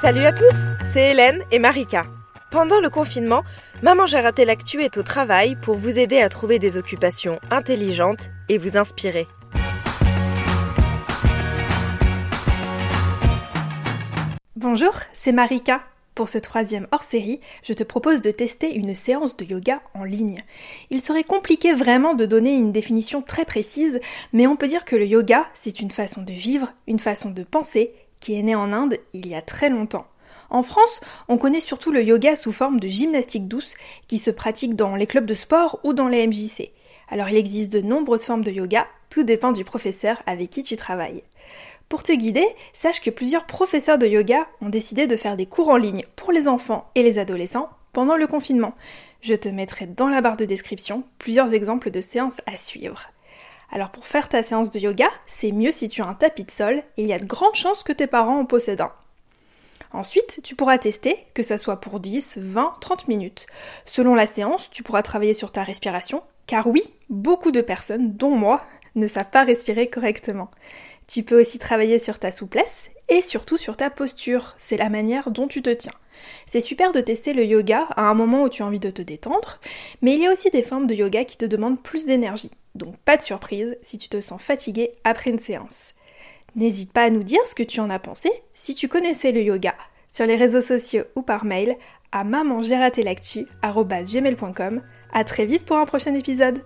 Salut à tous, c'est Hélène et Marika. Pendant le confinement, Maman j'ai raté l'actu est au travail pour vous aider à trouver des occupations intelligentes et vous inspirer. Bonjour, c'est Marika. Pour ce troisième hors-série, je te propose de tester une séance de yoga en ligne. Il serait compliqué vraiment de donner une définition très précise, mais on peut dire que le yoga, c'est une façon de vivre, une façon de penser, qui est née en Inde il y a très longtemps. En France, on connaît surtout le yoga sous forme de gymnastique douce qui se pratique dans les clubs de sport ou dans les MJC. Alors il existe de nombreuses formes de yoga, tout dépend du professeur avec qui tu travailles. Pour te guider, sache que plusieurs professeurs de yoga ont décidé de faire des cours en ligne pour les enfants et les adolescents pendant le confinement. Je te mettrai dans la barre de description plusieurs exemples de séances à suivre. Alors pour faire ta séance de yoga, c'est mieux si tu as un tapis de sol et il y a de grandes chances que tes parents en possèdent un. Ensuite, tu pourras tester, que ça soit pour 10, 20, 30 minutes. Selon la séance, tu pourras travailler sur ta respiration, car oui, beaucoup de personnes, dont moi, ne savent pas respirer correctement. Tu peux aussi travailler sur ta souplesse et surtout sur ta posture, c'est la manière dont tu te tiens. C'est super de tester le yoga à un moment où tu as envie de te détendre, mais il y a aussi des formes de yoga qui te demandent plus d'énergie. Donc pas de surprise si tu te sens fatigué après une séance. N'hésite pas à nous dire ce que tu en as pensé si tu connaissais le yoga sur les réseaux sociaux ou par mail à maman À très vite pour un prochain épisode.